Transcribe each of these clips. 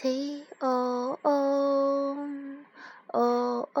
T O O O O，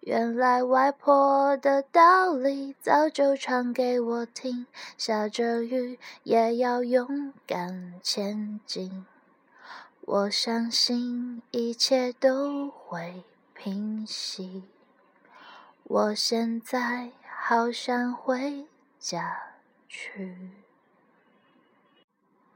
原来外婆的道理早就唱给我听，下着雨也要勇敢前进。我相信一切都会平息。我现在好想回家。去。